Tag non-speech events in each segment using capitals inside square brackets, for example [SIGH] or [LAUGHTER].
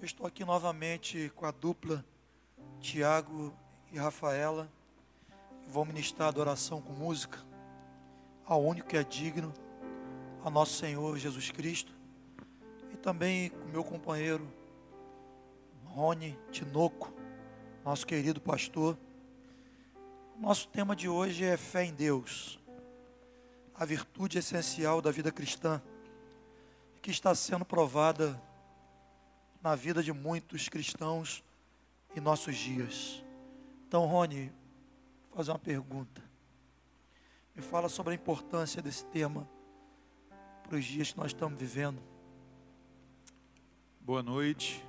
Eu estou aqui novamente com a dupla Tiago e Rafaela. Vou ministrar adoração com música ao único que é digno, ao nosso Senhor Jesus Cristo. E também com meu companheiro Rony Tinoco, nosso querido pastor. Nosso tema de hoje é fé em Deus, a virtude essencial da vida cristã, que está sendo provada na vida de muitos cristãos em nossos dias. Então, Rony, vou fazer uma pergunta. Me fala sobre a importância desse tema para os dias que nós estamos vivendo. Boa noite.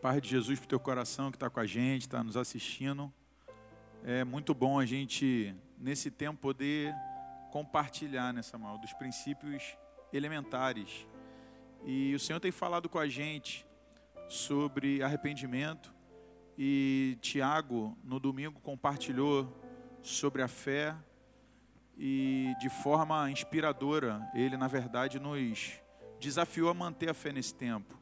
Paz de Jesus para o teu coração que está com a gente, está nos assistindo. É muito bom a gente, nesse tempo, poder compartilhar nessa mal dos princípios elementares. E o Senhor tem falado com a gente sobre arrependimento. E Tiago, no domingo, compartilhou sobre a fé e de forma inspiradora, ele, na verdade, nos desafiou a manter a fé nesse tempo.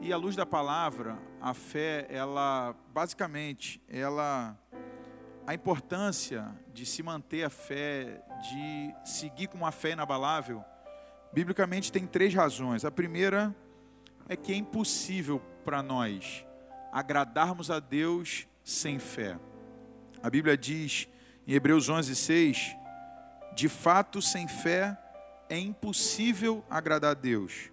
E à luz da palavra, a fé, ela, basicamente, ela, a importância de se manter a fé, de seguir com uma fé inabalável, biblicamente tem três razões. A primeira é que é impossível para nós agradarmos a Deus sem fé. A Bíblia diz em Hebreus 11, 6: De fato, sem fé é impossível agradar a Deus,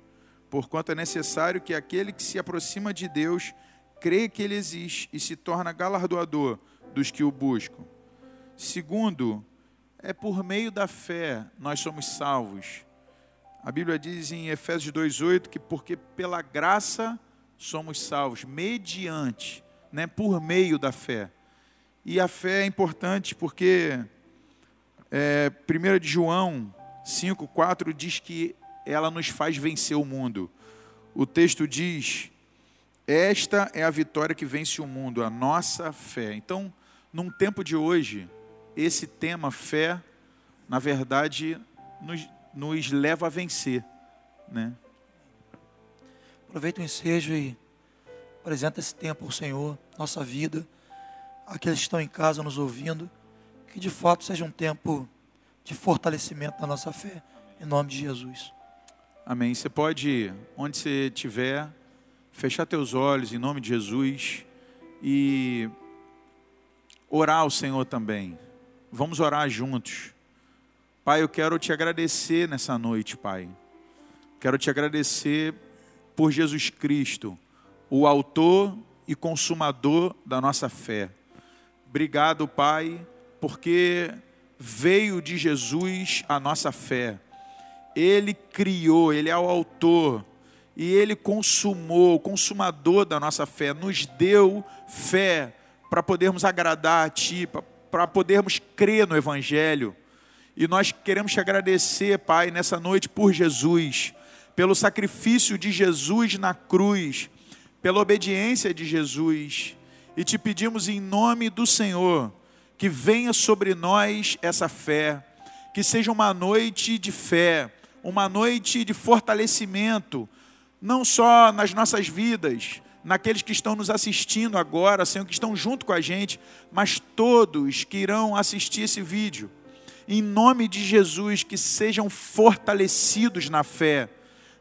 porquanto é necessário que aquele que se aproxima de Deus crê que Ele existe e se torna galardoador dos que o buscam. Segundo, é por meio da fé nós somos salvos. A Bíblia diz em Efésios 2:8 que porque pela graça somos salvos mediante, né, por meio da fé. E a fé é importante porque é, 1 de João 5,4 diz que ela nos faz vencer o mundo. O texto diz: Esta é a vitória que vence o mundo, a nossa fé. Então, num tempo de hoje, esse tema, fé, na verdade, nos, nos leva a vencer. Né? Aproveita o ensejo e apresenta esse tempo ao Senhor, nossa vida, aqueles que estão em casa nos ouvindo, que de fato seja um tempo de fortalecimento da nossa fé, em nome de Jesus. Amém. Você pode, onde você estiver, fechar teus olhos em nome de Jesus e orar ao Senhor também. Vamos orar juntos. Pai, eu quero te agradecer nessa noite, Pai. Quero te agradecer por Jesus Cristo, o autor e consumador da nossa fé. Obrigado, Pai, porque veio de Jesus a nossa fé. Ele criou, ele é o autor e ele consumou, o consumador da nossa fé, nos deu fé para podermos agradar a Ti, para podermos crer no Evangelho. E nós queremos te agradecer, Pai, nessa noite por Jesus, pelo sacrifício de Jesus na cruz, pela obediência de Jesus. E te pedimos em nome do Senhor que venha sobre nós essa fé, que seja uma noite de fé, uma noite de fortalecimento, não só nas nossas vidas, naqueles que estão nos assistindo agora, Senhor, que estão junto com a gente, mas todos que irão assistir esse vídeo em nome de Jesus, que sejam fortalecidos na fé,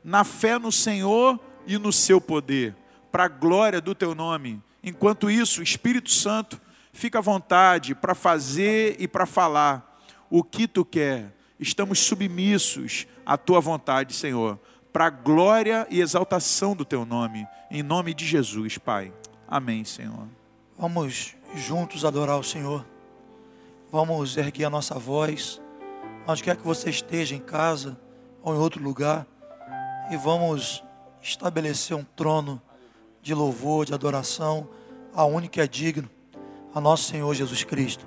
na fé no Senhor e no seu poder, para a glória do teu nome. Enquanto isso, Espírito Santo fica à vontade para fazer e para falar o que tu quer. Estamos submissos à tua vontade, Senhor, para a glória e exaltação do teu nome, em nome de Jesus, Pai. Amém, Senhor. Vamos juntos adorar o Senhor. Vamos erguer a nossa voz, onde quer que você esteja, em casa ou em outro lugar, e vamos estabelecer um trono de louvor, de adoração, a único que é digno, a nosso Senhor Jesus Cristo.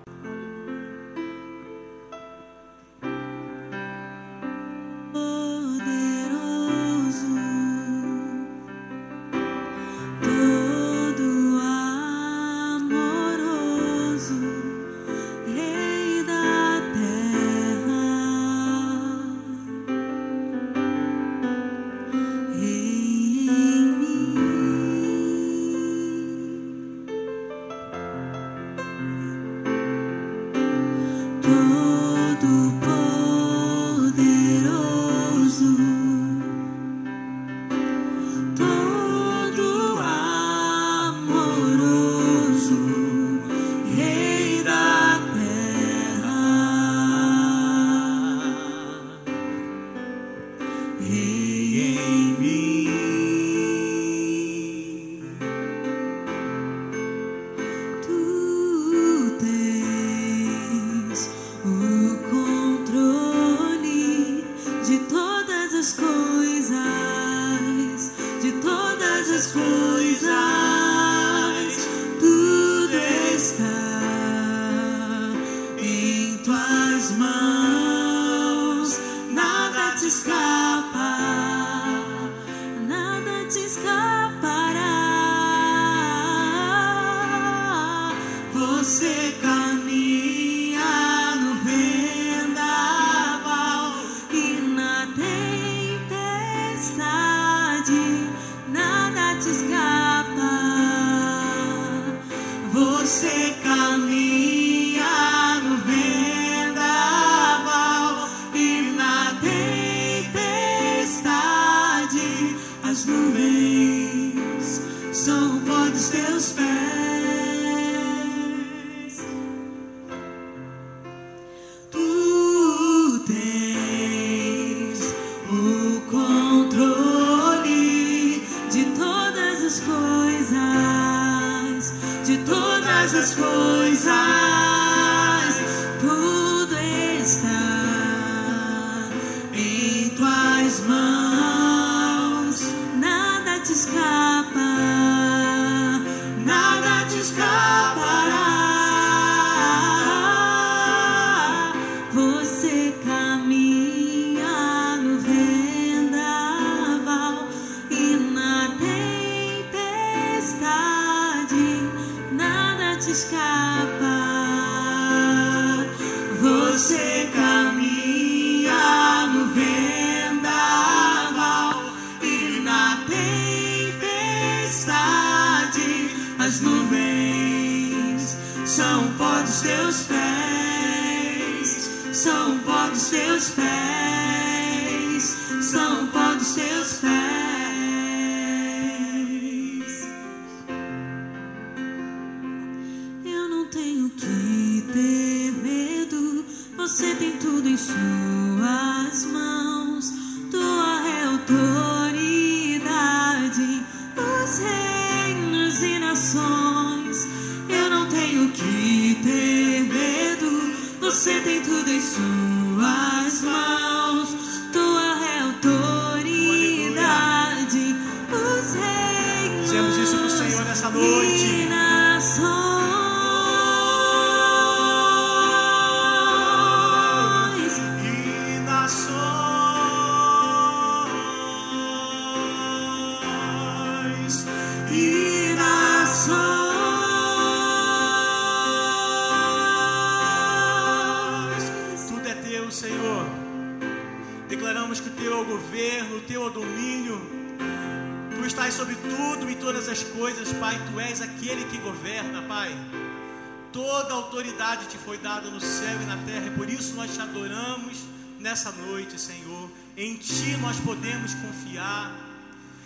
思。Nessa noite, Senhor. Em Ti nós podemos confiar.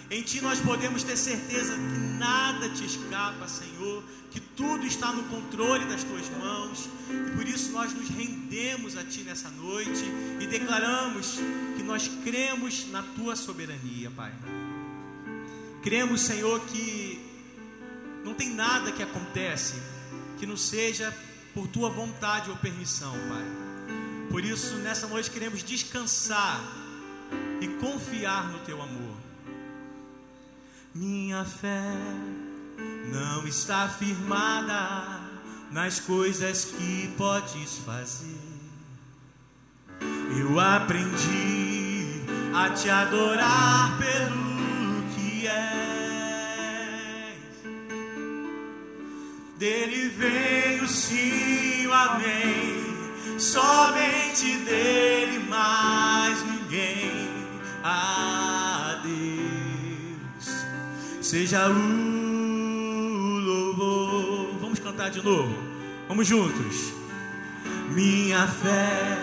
Em Ti nós podemos ter certeza que nada te escapa, Senhor. Que tudo está no controle das Tuas mãos. E por isso nós nos rendemos a Ti nessa noite e declaramos que nós cremos na Tua soberania, Pai. Cremos, Senhor, que não tem nada que acontece que não seja por Tua vontade ou permissão, Pai. Por isso, nessa noite queremos descansar e confiar no teu amor. Minha fé não está firmada nas coisas que podes fazer. Eu aprendi a te adorar pelo que és. Dele vem o sim, o amém somente dele, mais ninguém. A Deus seja o louvor. Vamos cantar de novo. Vamos juntos. Minha fé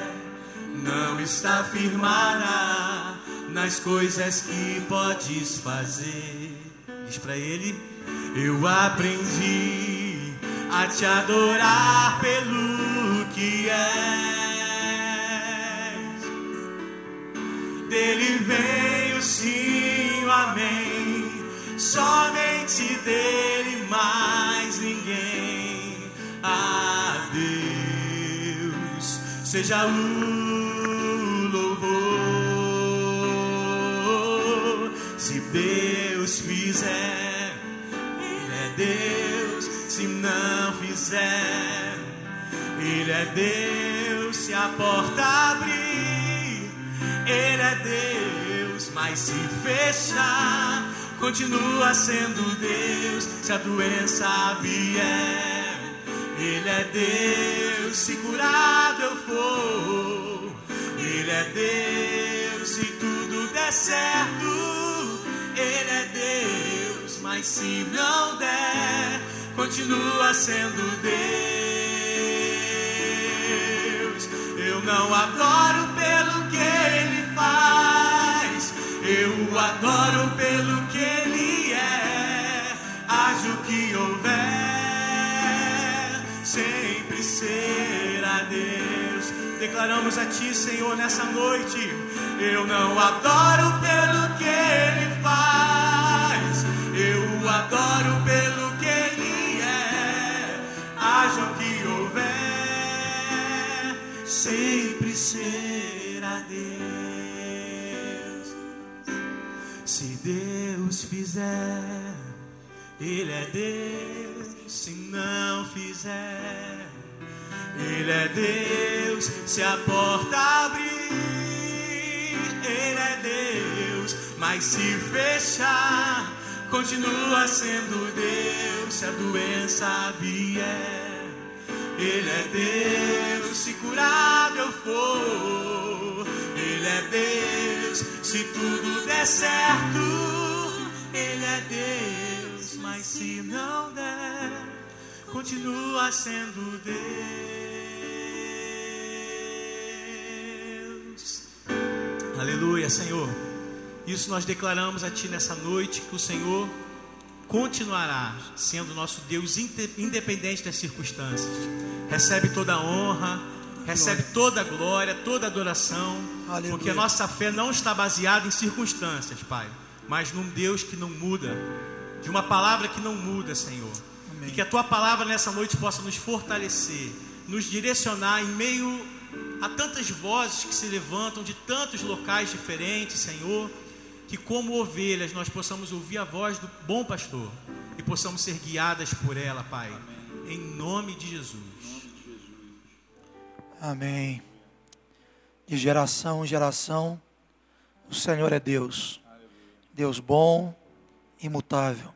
não está firmada nas coisas que podes fazer. Diz para ele: Eu aprendi a te adorar pelo que és. Dele vem o sim, o amém. Somente dele, mais ninguém. A Deus seja o louvor. Se Deus fizer, Ele é Deus. Se não fizer, ele é Deus, se a porta abrir, Ele é Deus, mas se fechar, continua sendo Deus. Se a doença vier, Ele é Deus, se curado eu for, Ele é Deus, se tudo der certo, Ele é Deus, mas se não der, continua sendo Deus. Eu não adoro pelo que ele faz, eu adoro pelo que ele é. Haja o que houver, sempre será Deus. Declaramos a Ti, Senhor, nessa noite. Eu não adoro pelo que Ele faz, sempre será Deus. Se Deus fizer, Ele é Deus. Se não fizer, Ele é Deus. Se a porta abrir, Ele é Deus. Mas se fechar, continua sendo Deus. Se a doença vier, Ele é Deus. Se curado eu for, Ele é Deus. Se tudo der certo, Ele é Deus. Mas se não der, continua sendo Deus. Aleluia, Senhor. Isso nós declaramos a Ti nessa noite, que o Senhor continuará sendo nosso Deus independente das circunstâncias. Recebe toda a honra, recebe toda a glória, toda a adoração, Aleluia. porque a nossa fé não está baseada em circunstâncias, Pai, mas num Deus que não muda, de uma palavra que não muda, Senhor. Amém. E que a tua palavra nessa noite possa nos fortalecer, nos direcionar em meio a tantas vozes que se levantam de tantos locais diferentes, Senhor, que como ovelhas nós possamos ouvir a voz do bom pastor e possamos ser guiadas por ela, Pai. Em nome de Jesus. Amém. De geração em geração, o Senhor é Deus. Deus bom, imutável.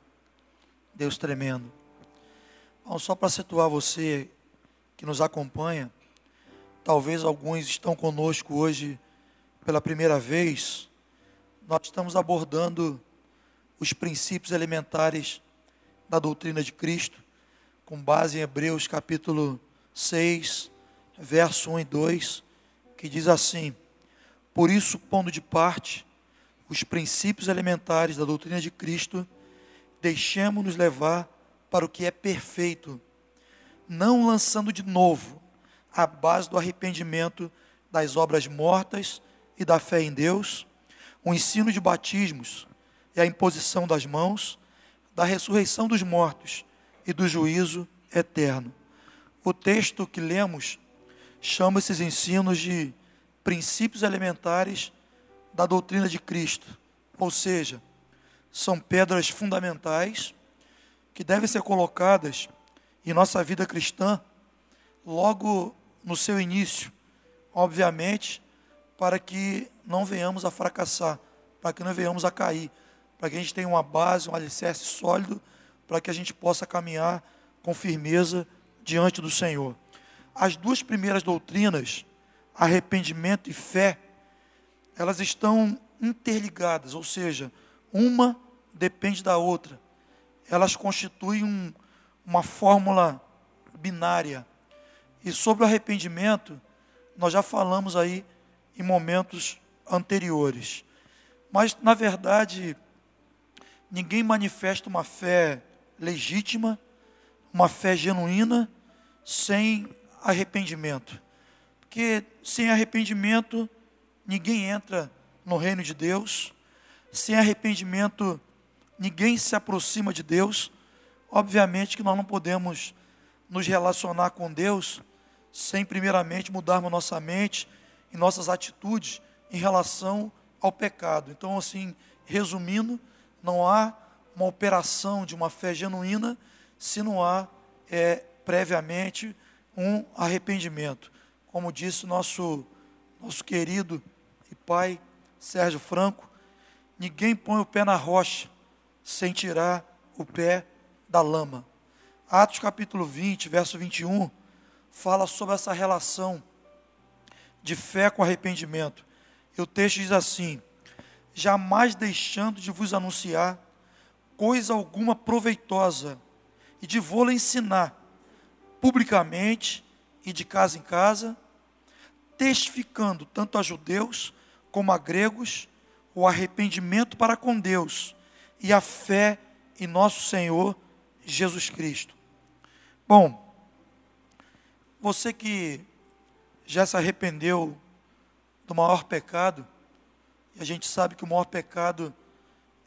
Deus tremendo. Bom, só para situar você que nos acompanha, talvez alguns estão conosco hoje pela primeira vez. Nós estamos abordando os princípios elementares da doutrina de Cristo, com base em Hebreus capítulo 6, verso 1 e 2, que diz assim: Por isso, pondo de parte os princípios elementares da doutrina de Cristo, deixemos-nos levar para o que é perfeito, não lançando de novo a base do arrependimento das obras mortas e da fé em Deus, o ensino de batismos e a imposição das mãos, da ressurreição dos mortos e do juízo eterno. O texto que lemos chama esses ensinos de princípios elementares da doutrina de Cristo, ou seja, são pedras fundamentais que devem ser colocadas em nossa vida cristã logo no seu início, obviamente, para que não venhamos a fracassar, para que não venhamos a cair, para que a gente tenha uma base, um alicerce sólido, para que a gente possa caminhar com firmeza diante do Senhor. As duas primeiras doutrinas, arrependimento e fé, elas estão interligadas, ou seja, uma depende da outra. Elas constituem um, uma fórmula binária. E sobre o arrependimento, nós já falamos aí em momentos anteriores. Mas, na verdade, ninguém manifesta uma fé legítima, uma fé genuína, sem arrependimento. Porque sem arrependimento, ninguém entra no reino de Deus. Sem arrependimento, ninguém se aproxima de Deus. Obviamente que nós não podemos nos relacionar com Deus sem primeiramente mudarmos nossa mente e nossas atitudes em relação ao pecado. Então, assim, resumindo, não há uma operação de uma fé genuína se não há é, previamente um arrependimento. Como disse nosso, nosso querido e pai Sérgio Franco, ninguém põe o pé na rocha sem tirar o pé da lama. Atos capítulo 20, verso 21, fala sobre essa relação de fé com arrependimento. E o texto diz assim: Jamais deixando de vos anunciar coisa alguma proveitosa, e de vou-la ensinar publicamente e de casa em casa, testificando tanto a judeus como a gregos o arrependimento para com Deus e a fé em nosso Senhor Jesus Cristo. Bom, você que já se arrependeu do maior pecado, e a gente sabe que o maior pecado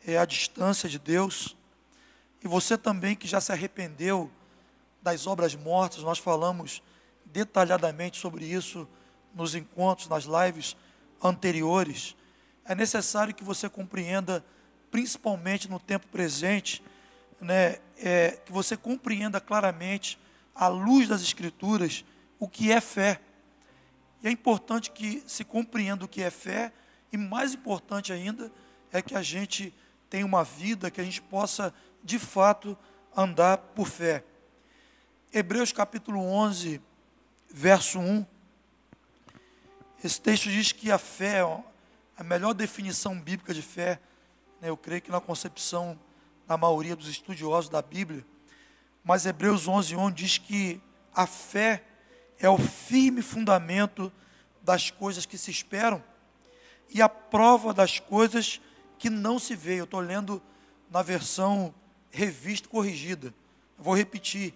é a distância de Deus, e você também que já se arrependeu das obras mortas, nós falamos detalhadamente sobre isso nos encontros, nas lives anteriores. É necessário que você compreenda, principalmente no tempo presente, né, é, que você compreenda claramente, à luz das Escrituras, o que é fé. E é importante que se compreenda o que é fé, e mais importante ainda, é que a gente tenha uma vida que a gente possa, de fato, andar por fé. Hebreus capítulo 11, verso 1. Esse texto diz que a fé, a melhor definição bíblica de fé, né, eu creio que na concepção da maioria dos estudiosos da Bíblia, mas Hebreus 11, 1 diz que a fé é o firme fundamento das coisas que se esperam e a prova das coisas que não se vê. Eu estou lendo na versão revista corrigida. vou repetir.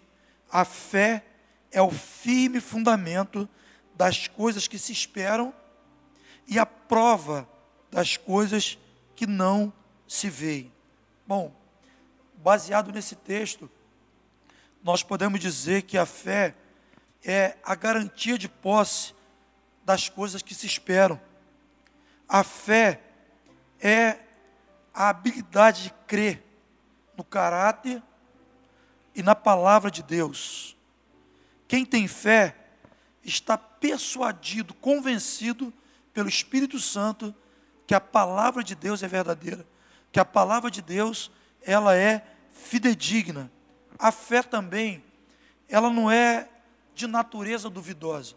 A fé é o firme fundamento das coisas que se esperam e a prova das coisas que não se veem. Bom, baseado nesse texto, nós podemos dizer que a fé é a garantia de posse das coisas que se esperam. A fé é a habilidade de crer no caráter e na palavra de Deus. Quem tem fé está persuadido, convencido pelo Espírito Santo que a palavra de Deus é verdadeira, que a palavra de Deus ela é fidedigna. A fé também, ela não é de natureza duvidosa.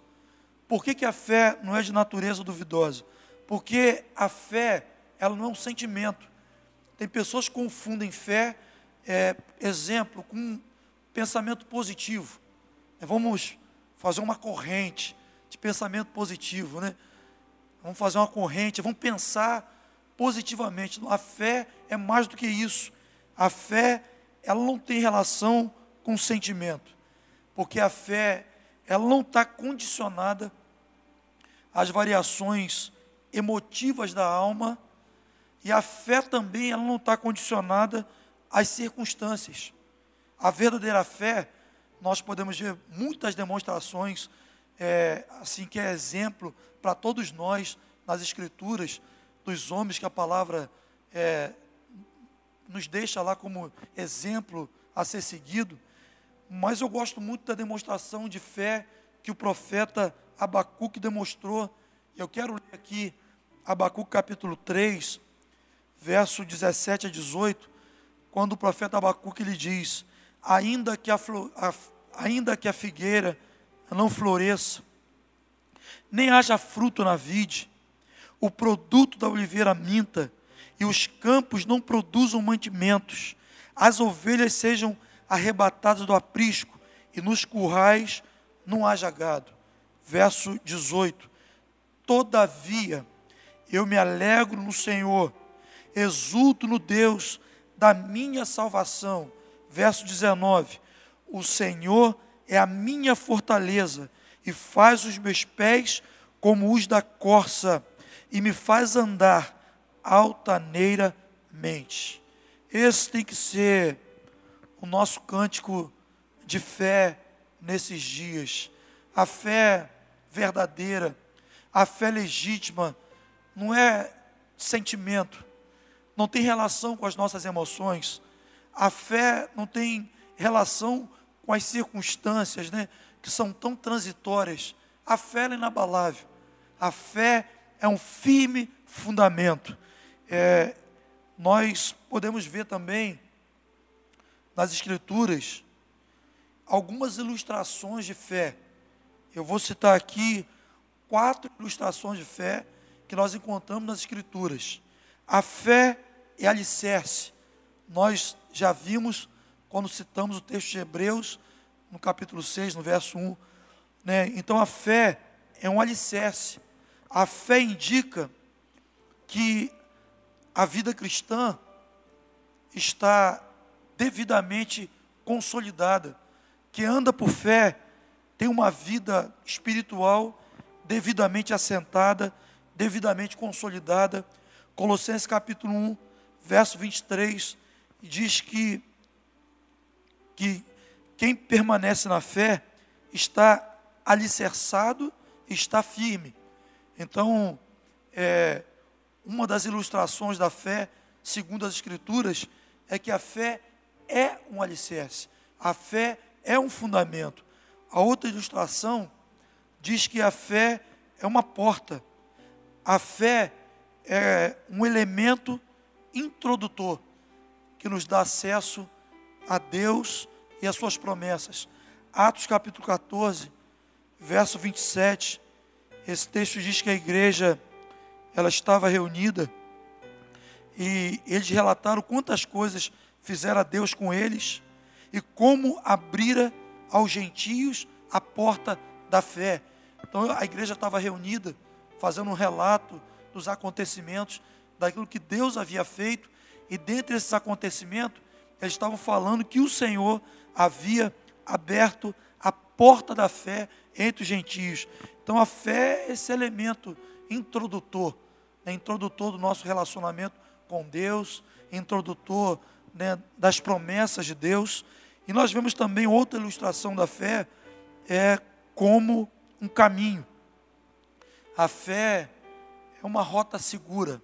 Por que, que a fé não é de natureza duvidosa? Porque a fé, ela não é um sentimento. Tem pessoas que confundem fé, é, exemplo, com pensamento positivo. É, vamos fazer uma corrente de pensamento positivo, né? Vamos fazer uma corrente, vamos pensar positivamente. A fé é mais do que isso. A fé, ela não tem relação com sentimento, porque a fé, ela não está condicionada às variações emotivas da alma, e a fé também, ela não está condicionada às circunstâncias. A verdadeira fé, nós podemos ver muitas demonstrações, é, assim que é exemplo para todos nós nas Escrituras, dos homens que a palavra é, nos deixa lá como exemplo a ser seguido. Mas eu gosto muito da demonstração de fé que o profeta Abacuque demonstrou. Eu quero ler aqui Abacuque capítulo 3, verso 17 a 18, quando o profeta Abacuque lhe diz: ainda que a, a, ainda que a figueira não floresça, nem haja fruto na vide, o produto da oliveira minta, e os campos não produzam mantimentos, as ovelhas sejam arrebatadas do aprisco, e nos currais não haja gado. Verso 18: Todavia, eu me alegro no Senhor, exulto no Deus da minha salvação. Verso 19: O Senhor é a minha fortaleza e faz os meus pés como os da corça e me faz andar altaneiramente. Esse tem que ser o nosso cântico de fé nesses dias. A fé verdadeira, a fé legítima, não é sentimento, não tem relação com as nossas emoções. A fé não tem relação com as circunstâncias, né, que são tão transitórias. A fé é inabalável. A fé é um firme fundamento. É, nós podemos ver também nas Escrituras algumas ilustrações de fé. Eu vou citar aqui quatro ilustrações de fé que nós encontramos nas Escrituras. A fé é alicerce. Nós já vimos quando citamos o texto de Hebreus, no capítulo 6, no verso 1. Né? Então a fé é um alicerce. A fé indica que a vida cristã está devidamente consolidada, que anda por fé, tem uma vida espiritual devidamente assentada, devidamente consolidada. Colossenses capítulo 1, verso 23, diz que, que quem permanece na fé está alicerçado, está firme. Então, é, uma das ilustrações da fé, segundo as Escrituras, é que a fé é um alicerce, a fé é um fundamento. A outra ilustração diz que a fé é uma porta, a fé é um elemento introdutor que nos dá acesso a Deus e as suas promessas. Atos capítulo 14, verso 27, esse texto diz que a igreja ela estava reunida e eles relataram quantas coisas fizeram a Deus com eles e como abrira aos gentios a porta da fé. Então a igreja estava reunida, fazendo um relato dos acontecimentos, daquilo que Deus havia feito, e dentre esses acontecimentos, eles estavam falando que o Senhor havia aberto a porta da fé entre os gentios. Então a fé é esse elemento introdutor, né, introdutor do nosso relacionamento com Deus, introdutor né, das promessas de Deus. E nós vemos também outra ilustração da fé, é como um caminho. A fé é uma rota segura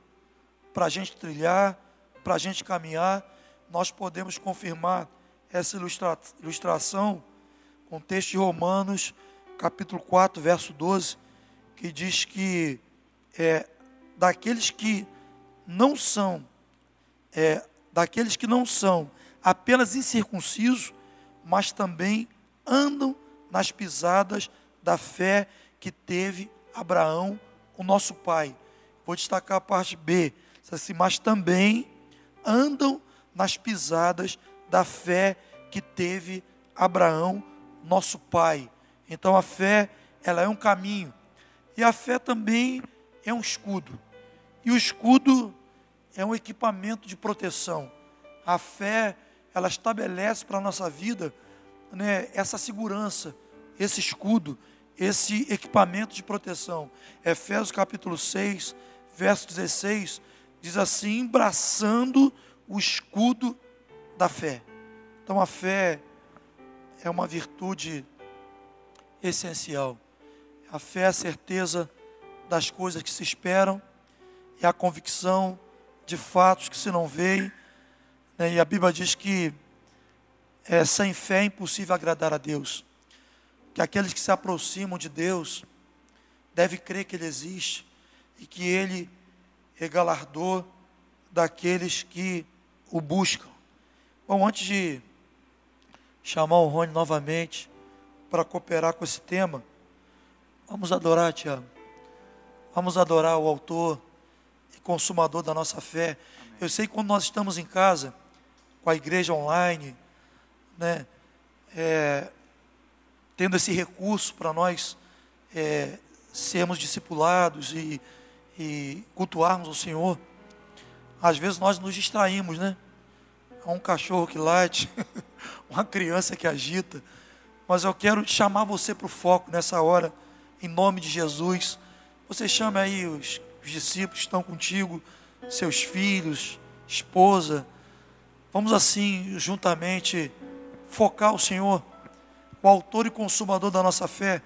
para a gente trilhar, para a gente caminhar. Nós podemos confirmar essa ilustra ilustração com o texto de Romanos, capítulo 4, verso 12, que diz que é, daqueles que não são, é, daqueles que não são apenas incircuncisos, mas também andam nas pisadas da fé que teve Abraão, o nosso pai. Vou destacar a parte B, assim, mas também andam nas pisadas da fé que teve Abraão, nosso pai. Então a fé, ela é um caminho. E a fé também é um escudo. E o escudo é um equipamento de proteção. A fé, ela estabelece para a nossa vida né, essa segurança, esse escudo, esse equipamento de proteção. Efésios capítulo 6, verso 16, diz assim: embraçando o escudo da fé. Então a fé é uma virtude essencial. A fé é a certeza das coisas que se esperam, é a convicção de fatos que se não veem. Né? E a Bíblia diz que é, sem fé é impossível agradar a Deus. Que aqueles que se aproximam de Deus devem crer que Ele existe e que Ele é galardor daqueles que o buscam. Bom, antes de chamar o Rony novamente para cooperar com esse tema, vamos adorar, Tiago. Vamos adorar o autor consumador da nossa fé. Amém. Eu sei que quando nós estamos em casa, com a igreja online, né, é, tendo esse recurso para nós é, sermos discipulados e, e cultuarmos o Senhor, às vezes nós nos distraímos, né? Há um cachorro que late, [LAUGHS] uma criança que agita, mas eu quero chamar você para o foco nessa hora, em nome de Jesus você chame aí os, os discípulos estão contigo, seus filhos, esposa. Vamos assim, juntamente, focar o Senhor, o autor e consumador da nossa fé,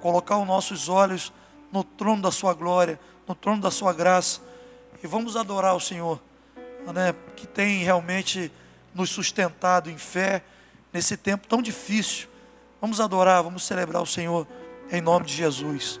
colocar os nossos olhos no trono da sua glória, no trono da sua graça, e vamos adorar o Senhor, né, que tem realmente nos sustentado em fé nesse tempo tão difícil. Vamos adorar, vamos celebrar o Senhor em nome de Jesus.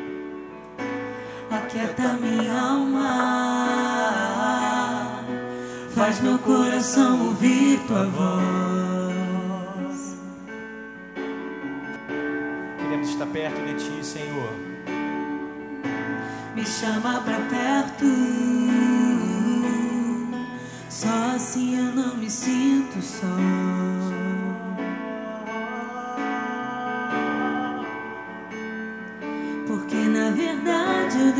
Aquieta minha alma, faz meu coração ouvir tua voz. Queremos estar perto de ti, Senhor. Me chama pra perto, só assim eu não me sinto só.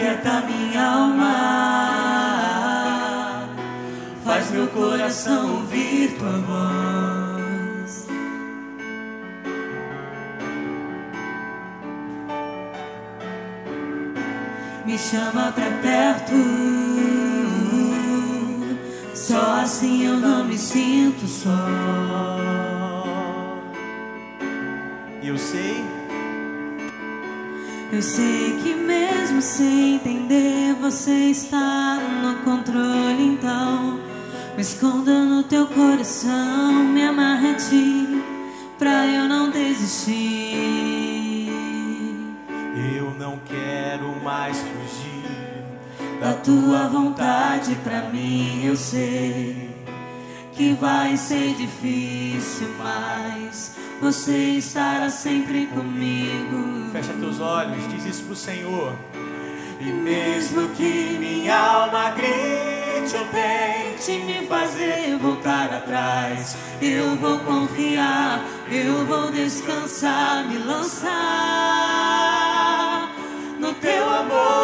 Aquieta minha alma, faz meu coração ouvir tua voz. Me chama pra perto, só assim eu não me sinto só. E eu sei, Eu sei que mesmo sem entender você está no controle então Me esconda no teu coração, me amarra a ti Pra eu não desistir. Eu não quero mais fugir Da tua vontade pra mim eu sei Que vai ser difícil, mas Você estará sempre comigo Fecha teus olhos, diz isso pro Senhor. E mesmo que minha alma grite ou tente me fazer voltar atrás, Eu vou confiar, eu vou descansar, me lançar no teu amor,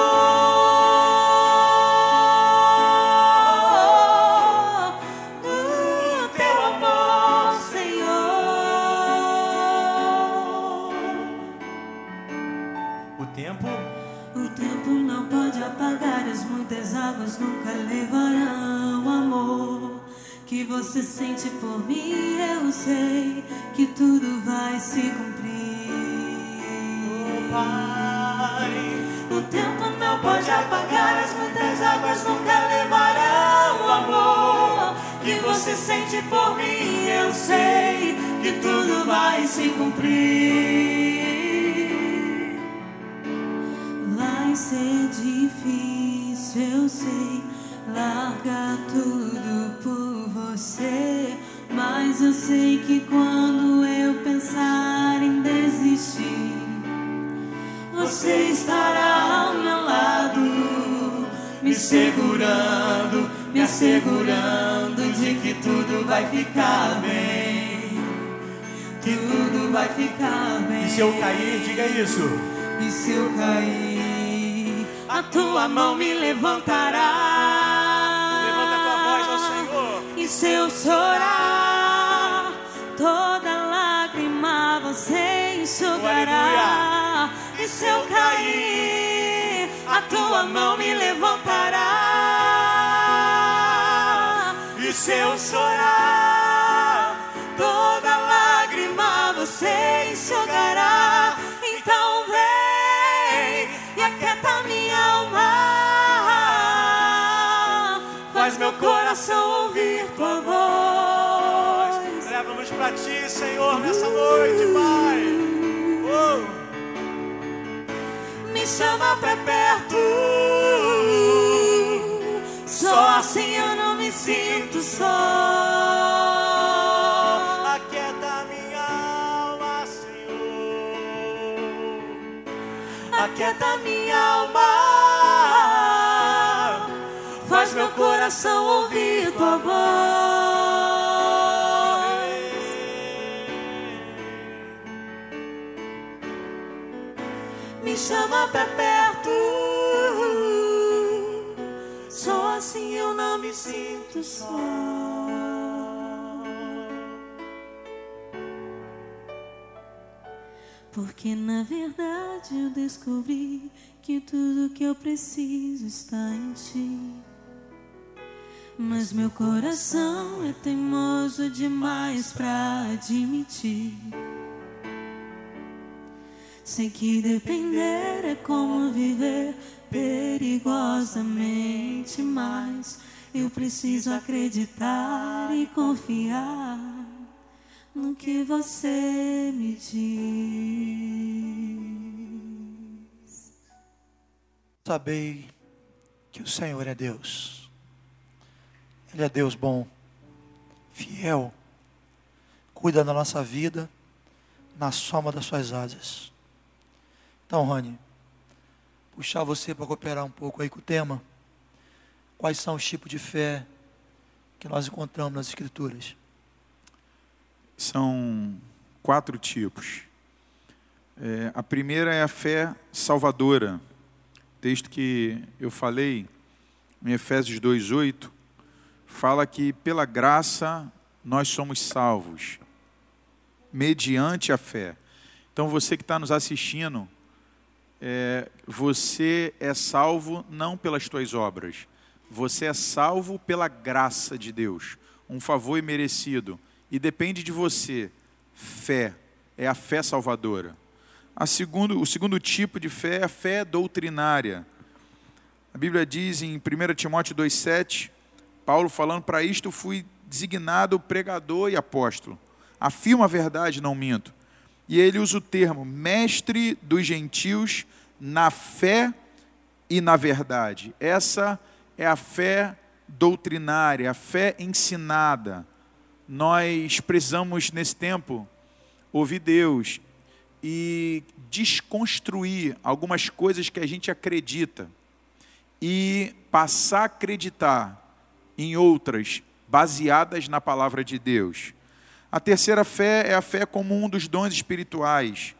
você sente por mim. Eu sei que tudo vai se cumprir. Pai, O tempo não pode apagar as muitas águas nunca levarão amor que você sente por mim. Eu sei que tudo vai se cumprir. Vai ser difícil, eu sei, largar tudo você. Mas eu sei que quando eu pensar em desistir, você estará ao meu lado, me segurando, me assegurando de que tudo vai ficar bem. Que tudo vai ficar bem. e se eu cair, diga isso. E se eu cair, a tua mão me levantará. E se eu chorar, toda lágrima você enxugará. E se eu cair, a tua mão me levantará. E se eu chorar, toda lágrima você enxugará. Coração ouvir tua voz. Leva-nos pra ti, Senhor, nessa noite, Pai. Oh. Me chama pra perto. Só assim eu não me sinto só. Aquieta minha alma, Senhor. Aquieta minha alma. Meu coração ouvir tua voz. Me chama pra perto. Só assim eu não me sinto só. Porque na verdade eu descobri que tudo que eu preciso está em ti. Mas meu coração é teimoso demais pra admitir. Sei que depender é como viver perigosamente, mas eu preciso acreditar e confiar no que você me diz. Sabei que o Senhor é Deus. Ele é Deus bom, fiel, cuida da nossa vida na soma das suas asas. Então, Rani, puxar você para cooperar um pouco aí com o tema. Quais são os tipos de fé que nós encontramos nas Escrituras? São quatro tipos. É, a primeira é a fé salvadora. Texto que eu falei, em Efésios 2,8, fala que pela graça nós somos salvos, mediante a fé. Então você que está nos assistindo, é, você é salvo não pelas tuas obras, você é salvo pela graça de Deus, um favor imerecido, e depende de você. Fé, é a fé salvadora. A segundo, o segundo tipo de fé é a fé doutrinária. A Bíblia diz em 1 Timóteo 2,7, Paulo falando, para isto fui designado pregador e apóstolo. Afirma a verdade, não minto. E ele usa o termo mestre dos gentios na fé e na verdade. Essa é a fé doutrinária, a fé ensinada. Nós precisamos, nesse tempo, ouvir Deus e desconstruir algumas coisas que a gente acredita e passar a acreditar em outras baseadas na palavra de Deus. A terceira fé é a fé como um dos dons espirituais.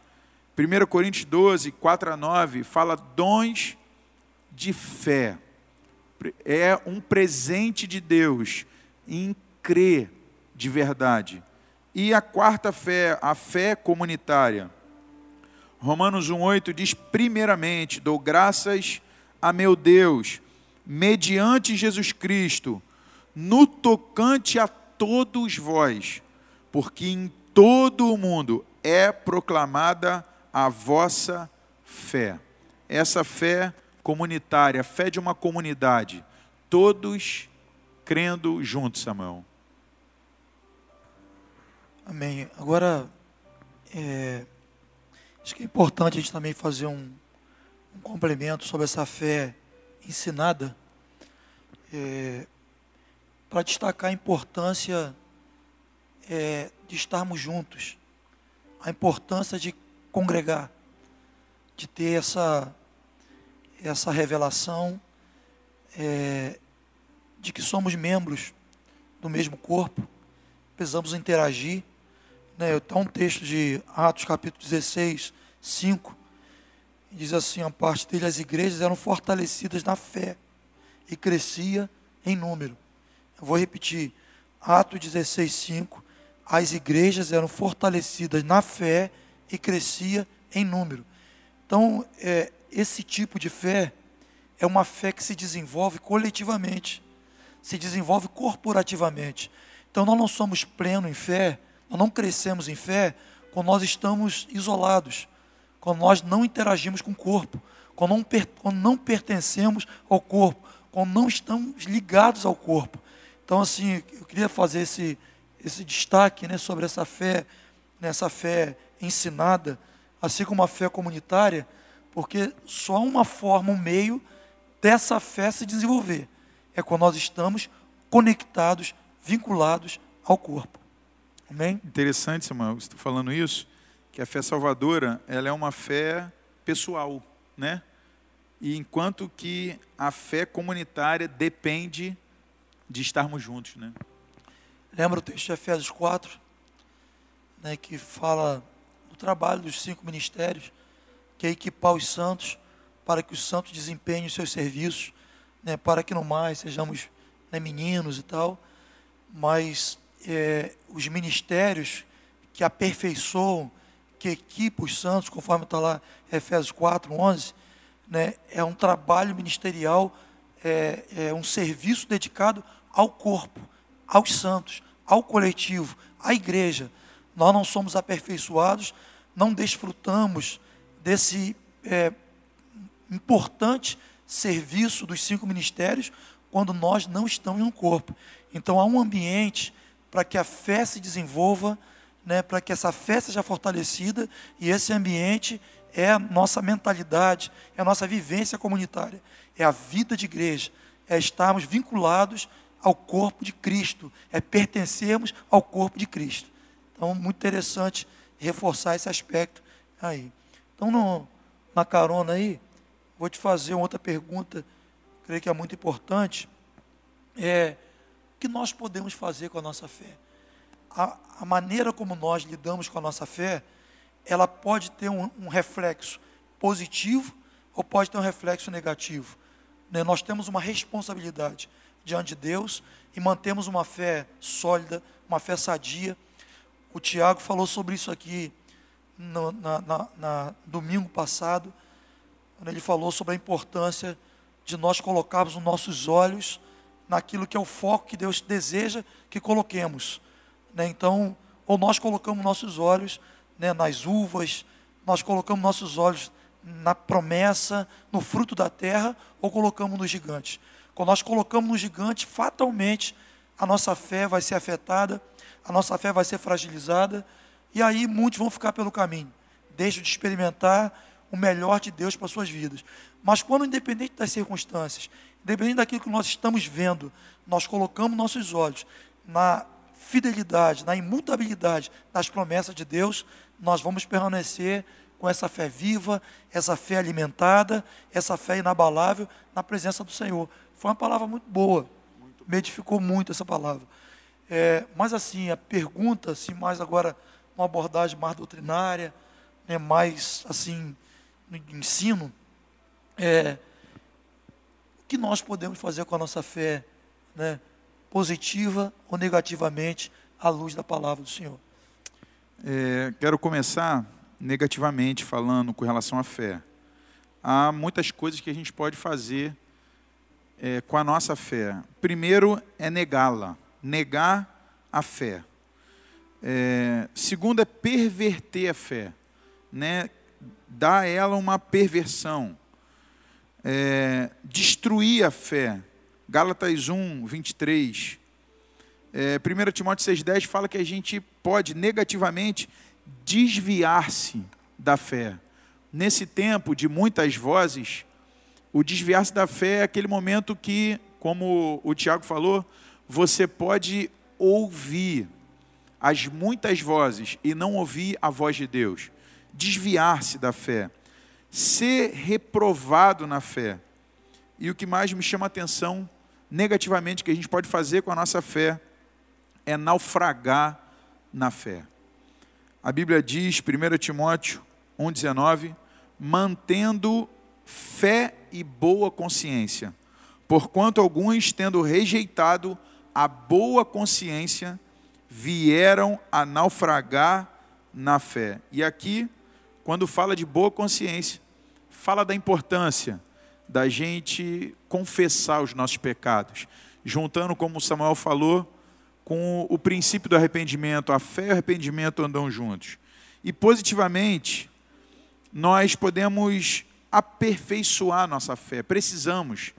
1 Coríntios 12, 4 a 9, fala dons de fé. É um presente de Deus em crer de verdade. E a quarta fé, a fé comunitária. Romanos 1,8 diz: primeiramente, dou graças a meu Deus, mediante Jesus Cristo, no tocante a todos vós, porque em todo o mundo é proclamada a vossa fé. Essa fé comunitária, fé de uma comunidade, todos crendo juntos, Samuel. Amém. Agora, é, acho que é importante a gente também fazer um, um complemento sobre essa fé ensinada, é, para destacar a importância é, de estarmos juntos, a importância de congregar, de ter essa, essa revelação é, de que somos membros do mesmo corpo, precisamos interagir. Né? Está um texto de Atos capítulo 16, 5, diz assim, a parte dele, as igrejas eram fortalecidas na fé e crescia em número. Vou repetir, Atos 16, 5, as igrejas eram fortalecidas na fé e crescia em número. Então, é, esse tipo de fé é uma fé que se desenvolve coletivamente, se desenvolve corporativamente. Então, nós não somos plenos em fé, nós não crescemos em fé quando nós estamos isolados, quando nós não interagimos com o corpo, quando não, quando não pertencemos ao corpo, quando não estamos ligados ao corpo. Então, assim, eu queria fazer esse, esse destaque né, sobre essa fé, nessa fé ensinada, assim como a fé comunitária, porque só uma forma, um meio dessa fé se desenvolver é quando nós estamos conectados, vinculados ao corpo. Amém? Interessante, Samuel, você está falando isso, que a fé salvadora, ela é uma fé pessoal, né? E enquanto que a fé comunitária depende de estarmos juntos, né? Lembra o texto de Efésios 4, né, que fala do trabalho dos cinco ministérios, que é equipar os santos para que os santos desempenhem os seus serviços, né, para que no mais sejamos né, meninos e tal, mas é, os ministérios que aperfeiçoam, que equipam os santos, conforme está lá Efésios 4, 11, né, é um trabalho ministerial, é, é um serviço dedicado ao corpo, aos santos, ao coletivo, à igreja. Nós não somos aperfeiçoados, não desfrutamos desse é, importante serviço dos cinco ministérios quando nós não estamos no corpo. Então há um ambiente para que a fé se desenvolva, né, para que essa fé seja fortalecida e esse ambiente é a nossa mentalidade, é a nossa vivência comunitária, é a vida de igreja, é estarmos vinculados ao corpo de Cristo, é pertencermos ao corpo de Cristo. Então, muito interessante reforçar esse aspecto aí. Então, no, na carona aí, vou te fazer uma outra pergunta, creio que é muito importante. É, o que nós podemos fazer com a nossa fé? A, a maneira como nós lidamos com a nossa fé, ela pode ter um, um reflexo positivo ou pode ter um reflexo negativo. Né? Nós temos uma responsabilidade diante de Deus e mantemos uma fé sólida, uma fé sadia. O Tiago falou sobre isso aqui no na, na, na domingo passado, quando ele falou sobre a importância de nós colocarmos os nossos olhos naquilo que é o foco que Deus deseja que coloquemos. Né? Então, ou nós colocamos nossos olhos né, nas uvas, nós colocamos nossos olhos na promessa, no fruto da terra, ou colocamos nos gigantes. Quando nós colocamos no gigante, fatalmente a nossa fé vai ser afetada, a nossa fé vai ser fragilizada, e aí muitos vão ficar pelo caminho, deixam de experimentar o melhor de Deus para suas vidas. Mas quando, independente das circunstâncias, independente daquilo que nós estamos vendo, nós colocamos nossos olhos na fidelidade, na imutabilidade das promessas de Deus, nós vamos permanecer com essa fé viva, essa fé alimentada, essa fé inabalável na presença do Senhor. Foi uma palavra muito boa. Muito Me edificou muito essa palavra. É, mas assim, a pergunta, assim, mais agora, uma abordagem mais doutrinária, né, mais assim, no ensino, é, o que nós podemos fazer com a nossa fé, né, positiva ou negativamente, à luz da palavra do Senhor? É, quero começar negativamente falando com relação à fé. Há muitas coisas que a gente pode fazer é, com a nossa fé. Primeiro é negá-la, negar a fé. É, segundo é perverter a fé, né? dar a ela uma perversão. É, destruir a fé. Gálatas 1, 23. É, 1 Timóteo 6,10 fala que a gente pode negativamente desviar-se da fé. Nesse tempo de muitas vozes, o desviar-se da fé é aquele momento que, como o Tiago falou, você pode ouvir as muitas vozes e não ouvir a voz de Deus. Desviar-se da fé. Ser reprovado na fé. E o que mais me chama a atenção negativamente que a gente pode fazer com a nossa fé é naufragar na fé. A Bíblia diz, 1 Timóteo 1,19, mantendo fé e boa consciência, porquanto alguns, tendo rejeitado a boa consciência, vieram a naufragar na fé. E aqui, quando fala de boa consciência, fala da importância da gente confessar os nossos pecados, juntando, como Samuel falou, com o princípio do arrependimento, a fé e o arrependimento andam juntos. E positivamente, nós podemos aperfeiçoar nossa fé. Precisamos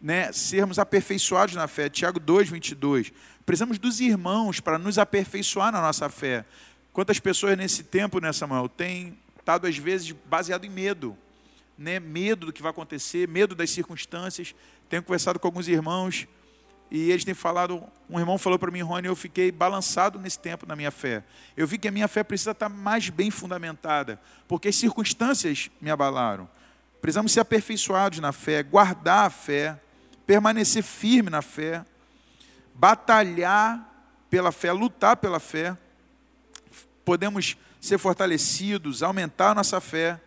né, sermos aperfeiçoados na fé. Tiago 2, 22. Precisamos dos irmãos para nos aperfeiçoar na nossa fé. Quantas pessoas nesse tempo, né, Samuel, têm estado às vezes baseado em medo, né? medo do que vai acontecer, medo das circunstâncias. Tenho conversado com alguns irmãos e eles têm falado, um irmão falou para mim, Rony, eu fiquei balançado nesse tempo na minha fé. Eu vi que a minha fé precisa estar mais bem fundamentada, porque as circunstâncias me abalaram. Precisamos ser aperfeiçoados na fé, guardar a fé, permanecer firme na fé, batalhar pela fé, lutar pela fé. Podemos ser fortalecidos, aumentar a nossa fé.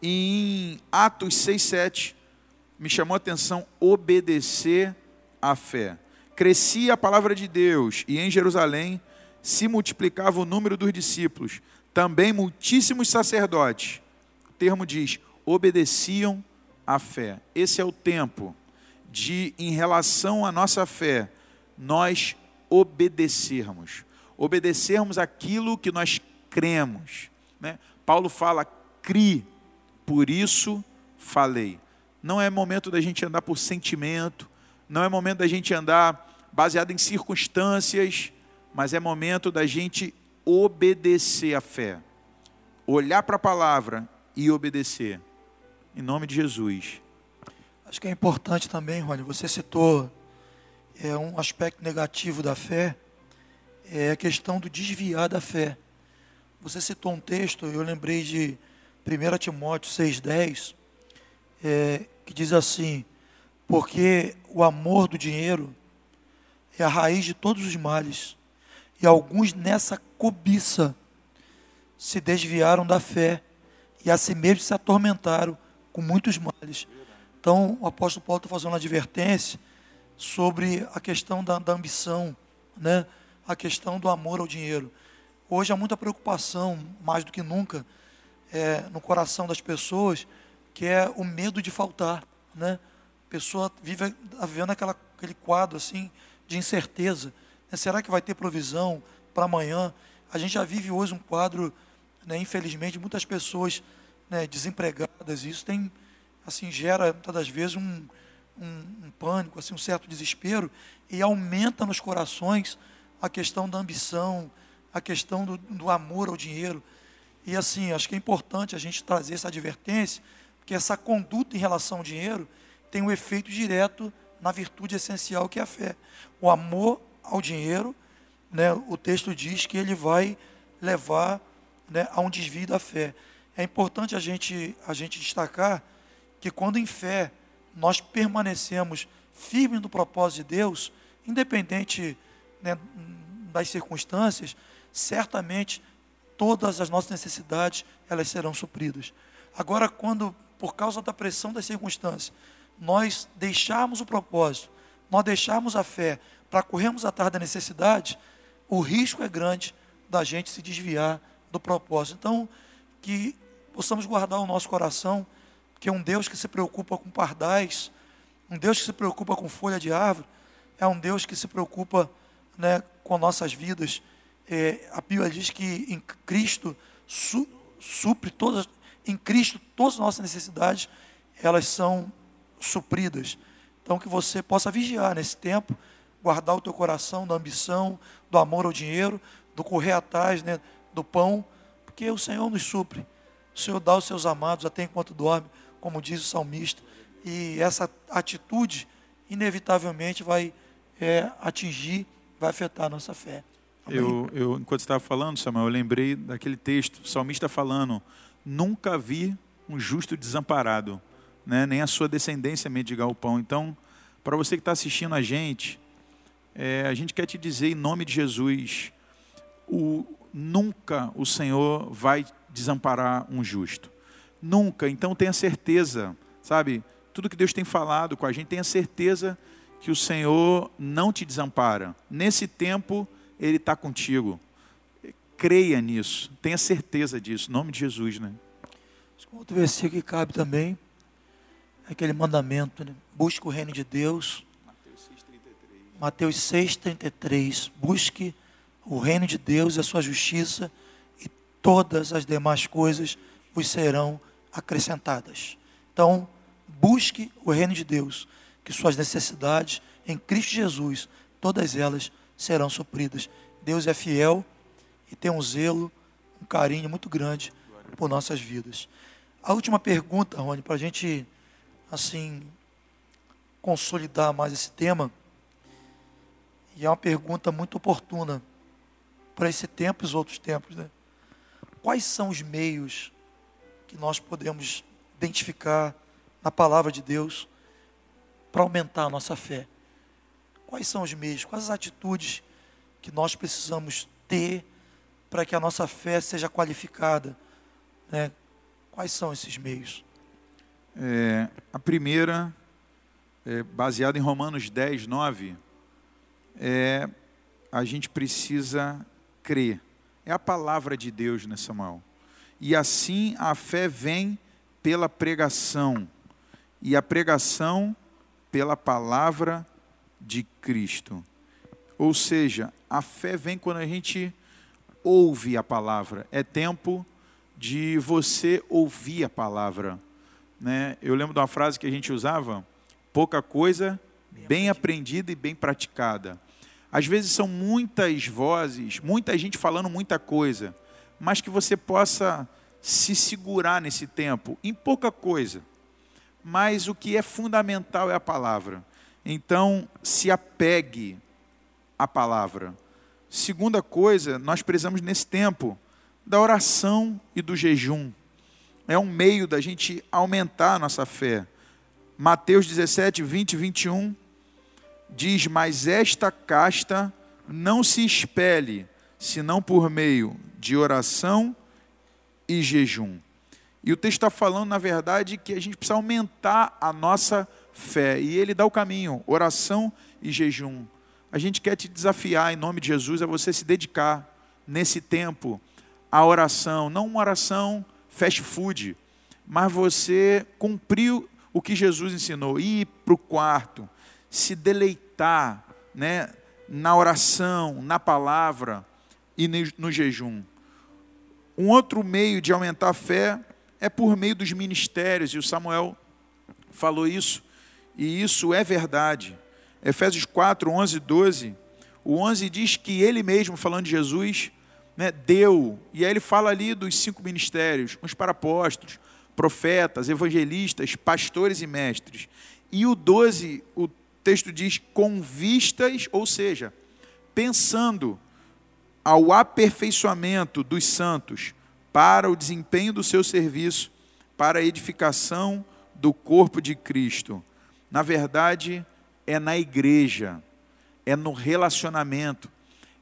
E em Atos 6, 7, me chamou a atenção obedecer à fé. crescia a palavra de Deus e em Jerusalém se multiplicava o número dos discípulos. Também muitíssimos sacerdotes, o termo diz, obedeciam à fé. Esse é o tempo de, em relação à nossa fé, nós obedecermos. Obedecermos aquilo que nós cremos. Né? Paulo fala, cri, por isso falei. Não é momento da gente andar por sentimento, não é momento da gente andar baseado em circunstâncias, mas é momento da gente obedecer à fé. Olhar para a palavra e obedecer. Em nome de Jesus. Acho que é importante também, Rony, você citou é, um aspecto negativo da fé, é a questão do desviar da fé. Você citou um texto, eu lembrei de 1 Timóteo 6,10, é, que diz assim: Porque o amor do dinheiro é a raiz de todos os males, e alguns nessa cobiça se desviaram da fé e a si mesmos se atormentaram com muitos males. Então, o apóstolo Paulo está fazendo uma advertência sobre a questão da, da ambição, né? a questão do amor ao dinheiro. Hoje há muita preocupação, mais do que nunca, é, no coração das pessoas, que é o medo de faltar. Né? A pessoa vive vivendo aquela, aquele quadro assim de incerteza. Né? Será que vai ter provisão para amanhã? A gente já vive hoje um quadro, né, infelizmente, muitas pessoas né, desempregadas. Isso tem, assim, gera muitas das vezes um, um, um pânico, assim, um certo desespero e aumenta nos corações a questão da ambição, a questão do, do amor ao dinheiro. E assim, acho que é importante a gente trazer essa advertência, porque essa conduta em relação ao dinheiro tem um efeito direto na virtude essencial que é a fé. O amor ao dinheiro, né, o texto diz que ele vai levar né, a um desvio da fé. É importante a gente, a gente destacar que quando em fé nós permanecemos firmes no propósito de Deus, independente né, das circunstâncias, certamente todas as nossas necessidades elas serão supridas. Agora, quando por causa da pressão das circunstâncias, nós deixarmos o propósito, nós deixarmos a fé para corrermos atrás da necessidade, o risco é grande da gente se desviar do propósito. Então, que possamos guardar o nosso coração, que é um Deus que se preocupa com pardais, um Deus que se preocupa com folha de árvore, é um Deus que se preocupa né, com nossas vidas. É, a Bíblia diz que em Cristo su, supre todas, em Cristo todas as nossas necessidades, elas são supridas. Então que você possa vigiar nesse tempo, guardar o teu coração da ambição, do amor ao dinheiro, do correr atrás né, do pão, porque o Senhor nos supre. O Senhor dá aos seus amados até enquanto dorme, como diz o salmista. E essa atitude, inevitavelmente, vai é, atingir, vai afetar a nossa fé. Eu, eu, enquanto estava falando, Samuel, eu lembrei daquele texto, o salmista falando: Nunca vi um justo desamparado, né? nem a sua descendência mendigar o pão. Então, para você que está assistindo a gente, é, a gente quer te dizer em nome de Jesus: o, nunca o Senhor vai desamparar um justo. Nunca. Então tenha certeza, sabe? Tudo que Deus tem falado com a gente, tenha certeza que o Senhor não te desampara. Nesse tempo, Ele está contigo. Creia nisso, tenha certeza disso, em nome de Jesus, né? Outro versículo que cabe também, é aquele mandamento, né? Busque o reino de Deus. Mateus 6,33. Busque o reino de Deus e a sua justiça todas as demais coisas vos serão acrescentadas. Então, busque o reino de Deus, que suas necessidades em Cristo Jesus, todas elas serão supridas. Deus é fiel e tem um zelo, um carinho muito grande por nossas vidas. A última pergunta, Rony, para a gente, assim, consolidar mais esse tema, e é uma pergunta muito oportuna para esse tempo e os outros tempos, né? Quais são os meios que nós podemos identificar na palavra de Deus para aumentar a nossa fé? Quais são os meios, quais as atitudes que nós precisamos ter para que a nossa fé seja qualificada? Né? Quais são esses meios? É, a primeira, é, baseada em Romanos 10, 9, é a gente precisa crer. É a palavra de Deus, né, Samuel? E assim a fé vem pela pregação, e a pregação pela palavra de Cristo. Ou seja, a fé vem quando a gente ouve a palavra. É tempo de você ouvir a palavra. Né? Eu lembro de uma frase que a gente usava: pouca coisa, bem aprendida e bem praticada. Às vezes são muitas vozes, muita gente falando muita coisa, mas que você possa se segurar nesse tempo em pouca coisa. Mas o que é fundamental é a palavra. Então, se apegue à palavra. Segunda coisa, nós precisamos nesse tempo da oração e do jejum. É um meio da gente aumentar a nossa fé. Mateus 17, 20 e 21 diz: Mas esta casta não se espelhe, senão por meio de oração e jejum. E o texto está falando, na verdade, que a gente precisa aumentar a nossa fé. E ele dá o caminho: oração e jejum. A gente quer te desafiar, em nome de Jesus, a você se dedicar nesse tempo à oração. Não uma oração fast food, mas você cumpriu o que Jesus ensinou: ir para o quarto, se deleitar né, na oração, na palavra e no jejum. Um outro meio de aumentar a fé é por meio dos ministérios, e o Samuel falou isso, e isso é verdade. Efésios 4, 11 e 12. O 11 diz que ele mesmo, falando de Jesus, né, deu, e aí ele fala ali dos cinco ministérios: uns para apóstolos, profetas, evangelistas, pastores e mestres. E o 12, o texto diz com vistas, ou seja, pensando ao aperfeiçoamento dos santos para o desempenho do seu serviço, para a edificação do corpo de Cristo. Na verdade, é na igreja, é no relacionamento,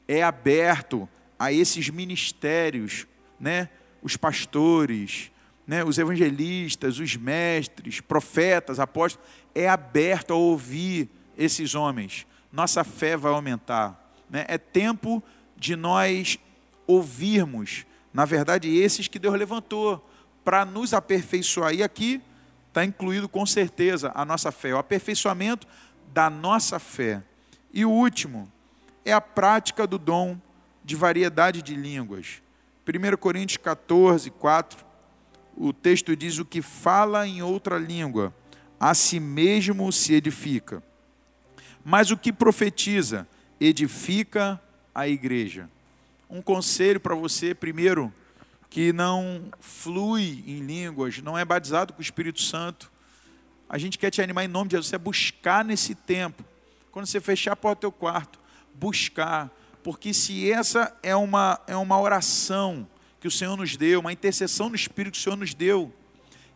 é aberto a esses ministérios, né? Os pastores, né? Os evangelistas, os mestres, profetas, apóstolos, é aberto a ouvir esses homens. Nossa fé vai aumentar, né? É tempo de nós ouvirmos, na verdade, esses que Deus levantou para nos aperfeiçoar. E aqui está incluído com certeza a nossa fé, o aperfeiçoamento da nossa fé. E o último é a prática do dom de variedade de línguas. 1 Coríntios 14, 4, o texto diz: O que fala em outra língua, a si mesmo se edifica. Mas o que profetiza, edifica a igreja. Um conselho para você, primeiro, que não flui em línguas, não é batizado com o Espírito Santo. A gente quer te animar em nome de Jesus, é buscar nesse tempo. Quando você fechar a porta do teu quarto, buscar. Porque se essa é uma, é uma oração que o Senhor nos deu, uma intercessão no Espírito que o Senhor nos deu,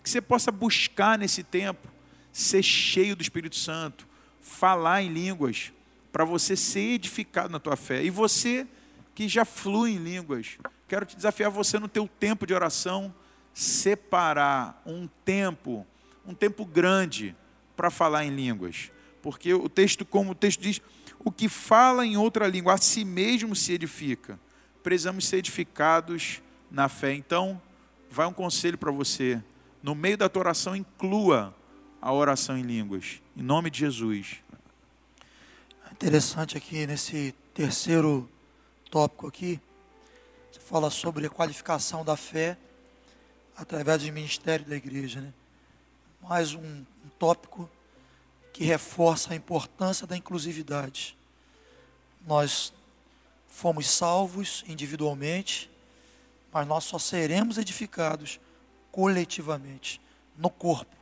que você possa buscar nesse tempo, ser cheio do Espírito Santo, falar em línguas, para você ser edificado na tua fé. E você que já flui em línguas, quero te desafiar você no teu tempo de oração, separar um tempo, um tempo grande para falar em línguas. Porque o texto, como o texto diz, o que fala em outra língua a si mesmo se edifica. Precisamos ser edificados na fé. Então, vai um conselho para você. No meio da tua oração, inclua a oração em línguas. Em nome de Jesus. Interessante aqui nesse terceiro tópico aqui, você fala sobre a qualificação da fé através do ministério da igreja, né? Mais um, um tópico que reforça a importância da inclusividade. Nós fomos salvos individualmente, mas nós só seremos edificados coletivamente, no corpo.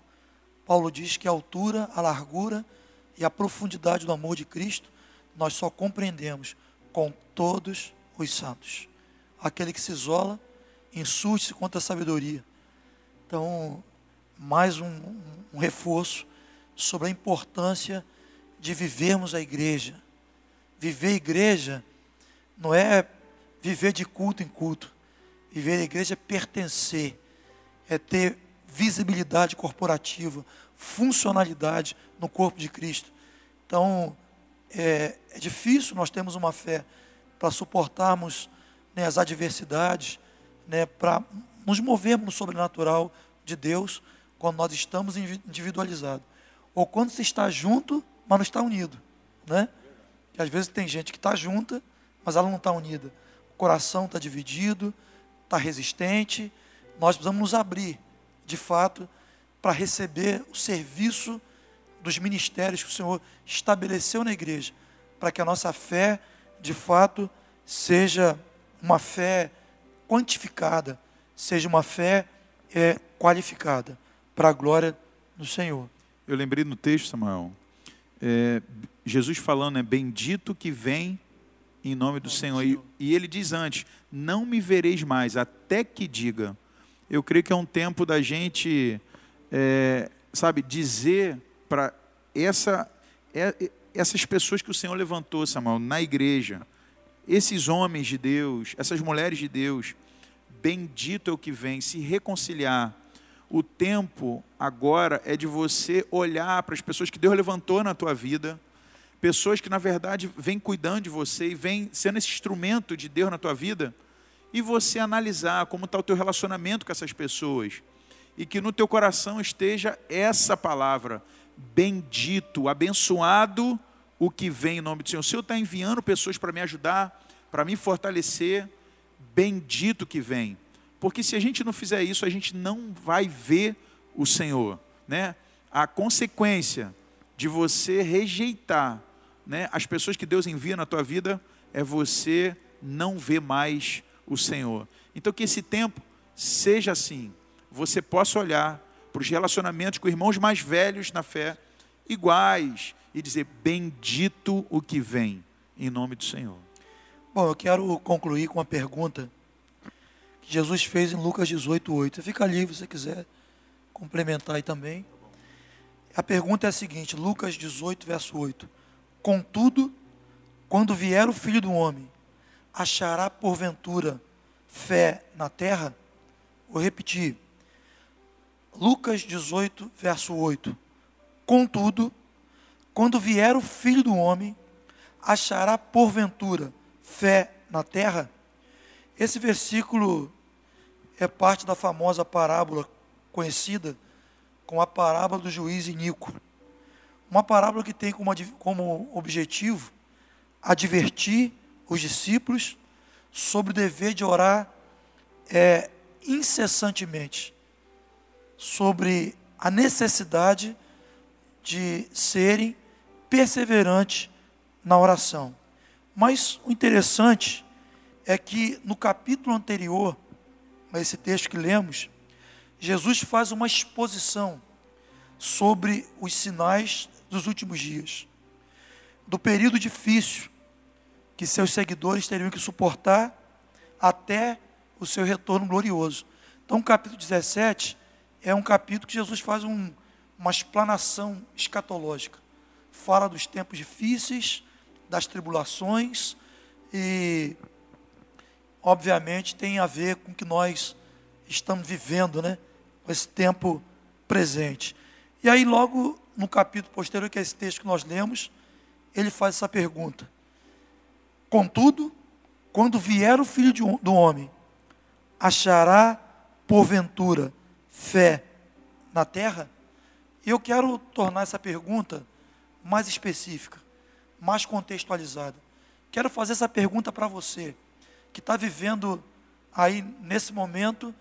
Paulo diz que a altura, a largura e a profundidade do amor de Cristo nós só compreendemos com todos os santos. Aquele que se isola, insulte-se contra a sabedoria. Então, mais um, um reforço sobre a importância de vivermos a igreja. Viver a igreja não é viver de culto em culto. Viver a igreja é pertencer, é ter visibilidade corporativa, funcionalidade no corpo de Cristo. Então, é, é difícil nós termos uma fé para suportarmos né, as adversidades, né, para nos movermos no sobrenatural de Deus quando nós estamos individualizados. Ou quando se está junto, mas não está unido. Né? Que às vezes tem gente que está junta, mas ela não está unida. O coração está dividido, está resistente. Nós precisamos nos abrir, de fato, para receber o serviço dos ministérios que o Senhor estabeleceu na igreja, para que a nossa fé, de fato, seja uma fé quantificada, seja uma fé é, qualificada, para a glória do Senhor. Eu lembrei no texto, Samuel, é, Jesus falando, é bendito que vem em nome do Senhor. E, e ele diz antes: Não me vereis mais, até que diga. Eu creio que é um tempo da gente, é, sabe, dizer para essa, é, essas pessoas que o Senhor levantou, Samuel, na igreja, esses homens de Deus, essas mulheres de Deus, bendito é o que vem, se reconciliar. O tempo agora é de você olhar para as pessoas que Deus levantou na tua vida, pessoas que na verdade vêm cuidando de você e vêm sendo esse instrumento de Deus na tua vida, e você analisar como está o teu relacionamento com essas pessoas, e que no teu coração esteja essa palavra, bendito, abençoado o que vem em nome do Senhor. O Senhor está enviando pessoas para me ajudar, para me fortalecer, bendito que vem. Porque se a gente não fizer isso, a gente não vai ver o Senhor. Né? A consequência de você rejeitar né, as pessoas que Deus envia na tua vida é você não ver mais o Senhor. Então que esse tempo seja assim. Você possa olhar para os relacionamentos com irmãos mais velhos na fé, iguais, e dizer: Bendito o que vem, em nome do Senhor. Bom, eu quero concluir com uma pergunta que Jesus fez em Lucas 18, 8. Fica livre se você quiser complementar aí também. A pergunta é a seguinte: Lucas 18, verso 8. Contudo, quando vier o filho do homem, achará porventura fé na terra? Vou repetir. Lucas 18, verso 8. Contudo, quando vier o filho do homem, achará porventura fé na terra? Esse versículo é parte da famosa parábola conhecida como a parábola do juiz Inico. Uma parábola que tem como, como objetivo advertir os discípulos sobre o dever de orar é, incessantemente sobre a necessidade de serem perseverantes na oração. Mas o interessante é que no capítulo anterior, a esse texto que lemos, Jesus faz uma exposição sobre os sinais dos últimos dias, do período difícil que seus seguidores teriam que suportar até o seu retorno glorioso. Então, o capítulo 17 é um capítulo que Jesus faz um, uma explanação escatológica. Fala dos tempos difíceis, das tribulações e, obviamente, tem a ver com o que nós estamos vivendo, né? Com esse tempo presente. E aí, logo no capítulo posterior, que é esse texto que nós lemos, ele faz essa pergunta: Contudo, quando vier o filho do homem, achará porventura fé na terra? Eu quero tornar essa pergunta mais específica, mais contextualizada. Quero fazer essa pergunta para você, que está vivendo aí nesse momento,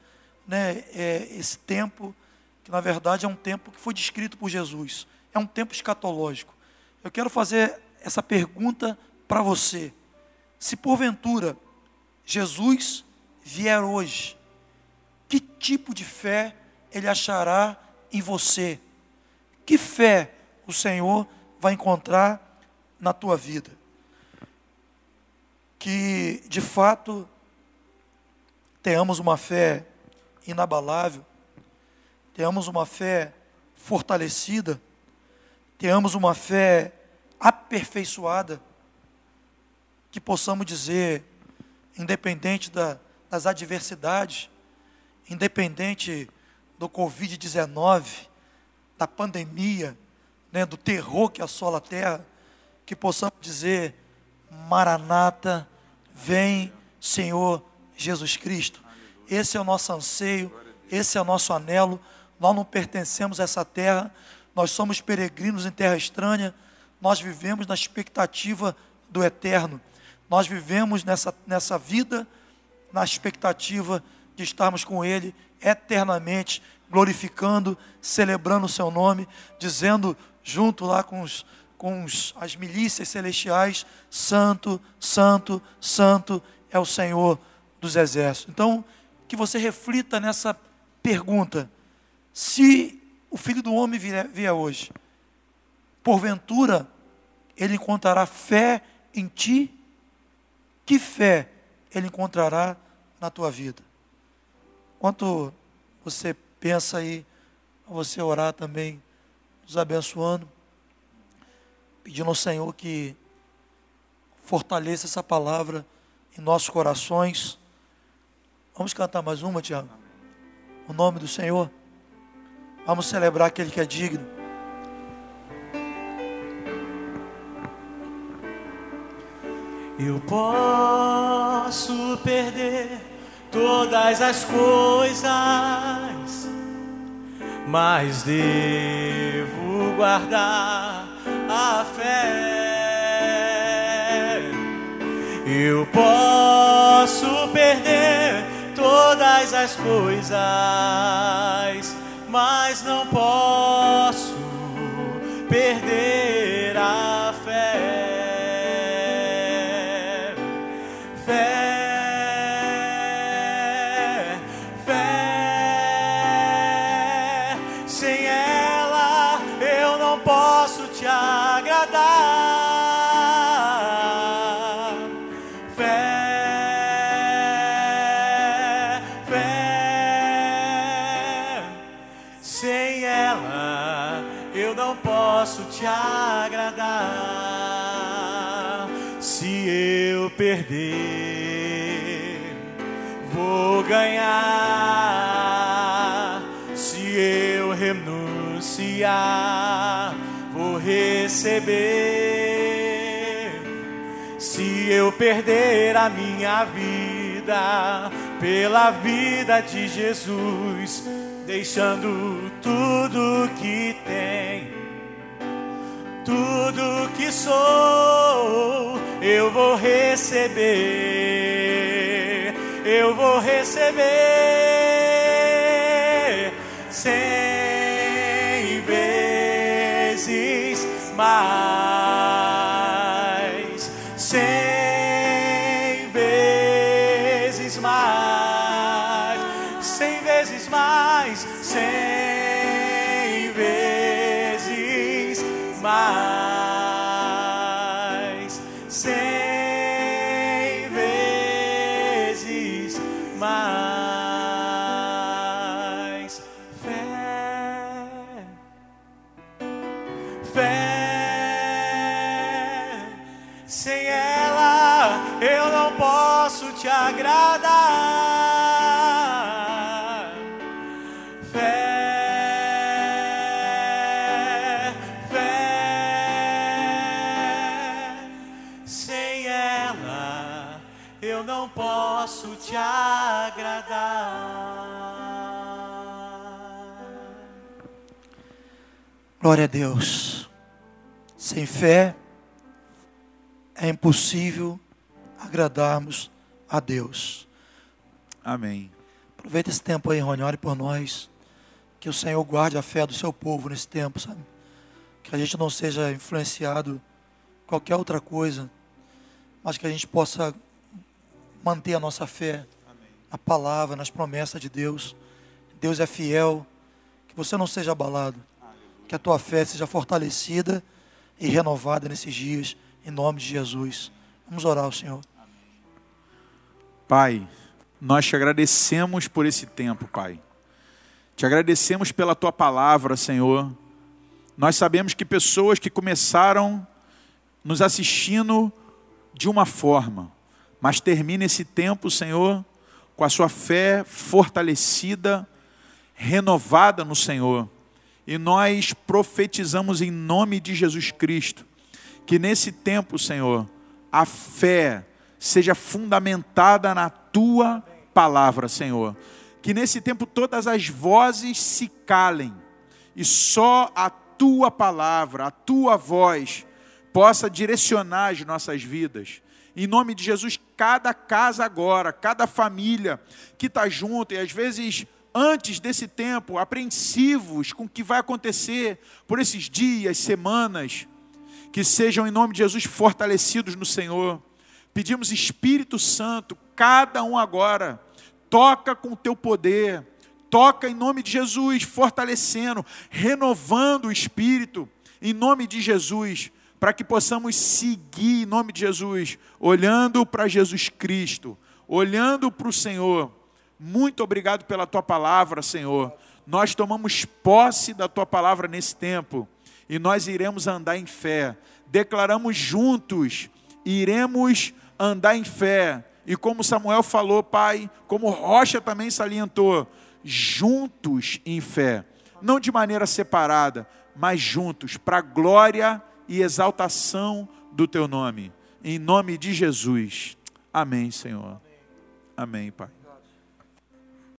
né, é, esse tempo, que na verdade é um tempo que foi descrito por Jesus, é um tempo escatológico. Eu quero fazer essa pergunta para você. Se porventura Jesus vier hoje, que tipo de fé ele achará em você. Que fé o Senhor vai encontrar na tua vida? Que de fato tenhamos uma fé inabalável, tenhamos uma fé fortalecida, tenhamos uma fé aperfeiçoada, que possamos dizer, independente da, das adversidades, independente do Covid-19, da pandemia, né, do terror que assola a terra, que possamos dizer: Maranata, vem, Senhor Jesus Cristo. Esse é o nosso anseio, esse é o nosso anelo. Nós não pertencemos a essa terra, nós somos peregrinos em terra estranha, nós vivemos na expectativa do eterno, nós vivemos nessa, nessa vida na expectativa de estarmos com Ele eternamente, glorificando, celebrando o Seu nome, dizendo junto lá com, os, com os, as milícias celestiais: Santo, Santo, Santo é o Senhor dos exércitos. Então, que você reflita nessa pergunta: se o filho do homem vier, vier hoje, porventura ele encontrará fé em ti? Que fé ele encontrará na tua vida? Enquanto você pensa aí, você orar também, nos abençoando, pedindo ao Senhor que fortaleça essa palavra em nossos corações. Vamos cantar mais uma, Tiago? O nome do Senhor. Vamos celebrar aquele que é digno. Eu posso perder todas as coisas, mas devo guardar a fé. Eu posso perder todas as coisas, mas não posso perder perder, vou ganhar. Se eu renunciar, vou receber. Se eu perder a minha vida pela vida de Jesus, deixando tudo que tem, tudo que sou, eu vou receber, eu vou receber. Cem vezes mais, Glória a Deus. Sem fé é impossível agradarmos a Deus. Amém. Aproveita esse tempo aí, Rony, ore por nós. Que o Senhor guarde a fé do seu povo nesse tempo, sabe? Que a gente não seja influenciado qualquer outra coisa, mas que a gente possa manter a nossa fé na palavra, nas promessas de Deus. Deus é fiel, que você não seja abalado, que a tua fé seja fortalecida e renovada nesses dias, em nome de Jesus. Vamos orar ao Senhor. Pai, nós te agradecemos por esse tempo, Pai. Te agradecemos pela tua palavra, Senhor. Nós sabemos que pessoas que começaram nos assistindo de uma forma, mas termina esse tempo, Senhor, com a sua fé fortalecida, renovada no Senhor. E nós profetizamos em nome de Jesus Cristo Que nesse tempo, Senhor, a fé seja fundamentada na tua palavra, Senhor. Que nesse tempo todas as vozes se calem e só a tua palavra, a tua voz possa direcionar as nossas vidas. Em nome de Jesus, cada casa agora, cada família que está junto e às vezes antes desse tempo, apreensivos com o que vai acontecer por esses dias, semanas, que sejam em nome de Jesus fortalecidos no Senhor. Pedimos Espírito Santo, cada um agora, toca com o teu poder, toca em nome de Jesus, fortalecendo, renovando o espírito, em nome de Jesus, para que possamos seguir em nome de Jesus, olhando para Jesus Cristo, olhando para o Senhor. Muito obrigado pela tua palavra, Senhor. Nós tomamos posse da tua palavra nesse tempo e nós iremos andar em fé. Declaramos juntos, iremos andar em fé. E como Samuel falou, Pai, como Rocha também salientou, juntos em fé, não de maneira separada, mas juntos, para glória e exaltação do Teu nome. Em nome de Jesus. Amém, Senhor. Amém, Pai.